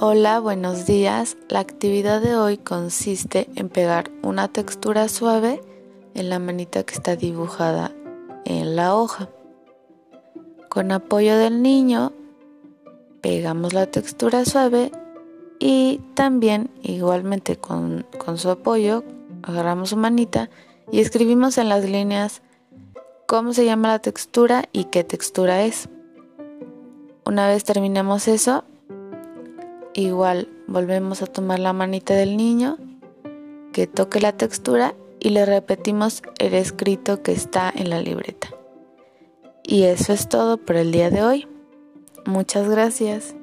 Hola, buenos días. La actividad de hoy consiste en pegar una textura suave en la manita que está dibujada en la hoja. Con apoyo del niño, pegamos la textura suave y también igualmente con, con su apoyo, agarramos su manita y escribimos en las líneas cómo se llama la textura y qué textura es. Una vez terminemos eso, igual volvemos a tomar la manita del niño, que toque la textura y le repetimos el escrito que está en la libreta. Y eso es todo por el día de hoy. Muchas gracias.